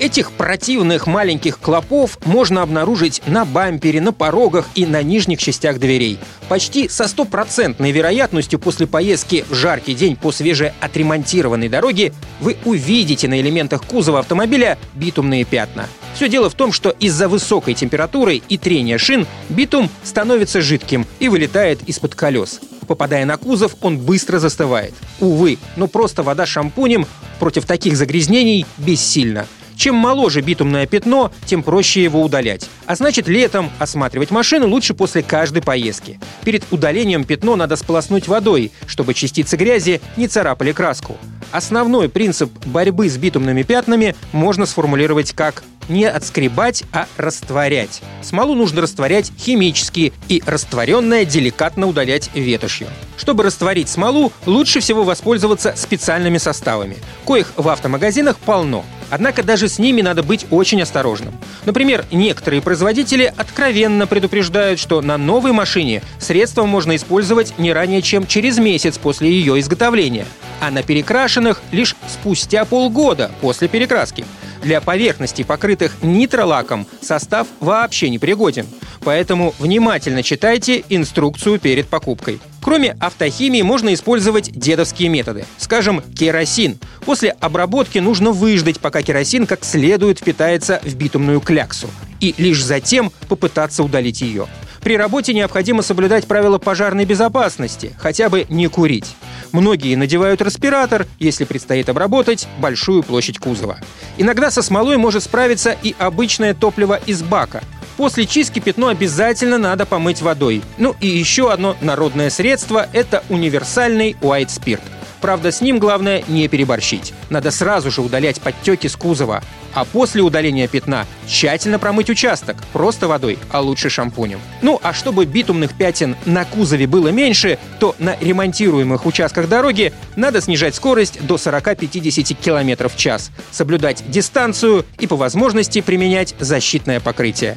Этих противных маленьких клопов можно обнаружить на бампере, на порогах и на нижних частях дверей. Почти со стопроцентной вероятностью после поездки в жаркий день по свежеотремонтированной дороге вы увидите на элементах кузова автомобиля битумные пятна. Все дело в том, что из-за высокой температуры и трения шин битум становится жидким и вылетает из-под колес. Попадая на кузов, он быстро застывает. Увы, но просто вода шампунем против таких загрязнений бессильна. Чем моложе битумное пятно, тем проще его удалять. А значит, летом осматривать машину лучше после каждой поездки. Перед удалением пятно надо сполоснуть водой, чтобы частицы грязи не царапали краску. Основной принцип борьбы с битумными пятнами можно сформулировать как не отскребать, а растворять. Смолу нужно растворять химически и растворенное деликатно удалять ветошью. Чтобы растворить смолу, лучше всего воспользоваться специальными составами. Коих в автомагазинах полно. Однако даже с ними надо быть очень осторожным. Например, некоторые производители откровенно предупреждают, что на новой машине средство можно использовать не ранее, чем через месяц после ее изготовления, а на перекрашенных лишь спустя полгода после перекраски. Для поверхностей, покрытых нитролаком, состав вообще не пригоден. Поэтому внимательно читайте инструкцию перед покупкой. Кроме автохимии можно использовать дедовские методы. Скажем, керосин. После обработки нужно выждать, пока керосин как следует впитается в битумную кляксу. И лишь затем попытаться удалить ее. При работе необходимо соблюдать правила пожарной безопасности, хотя бы не курить. Многие надевают респиратор, если предстоит обработать большую площадь кузова. Иногда со смолой может справиться и обычное топливо из бака. После чистки пятно обязательно надо помыть водой. Ну и еще одно народное средство – это универсальный white спирт. Правда, с ним главное не переборщить. Надо сразу же удалять подтеки с кузова. А после удаления пятна тщательно промыть участок, просто водой, а лучше шампунем. Ну а чтобы битумных пятен на кузове было меньше, то на ремонтируемых участках дороги надо снижать скорость до 40-50 км в час, соблюдать дистанцию и по возможности применять защитное покрытие.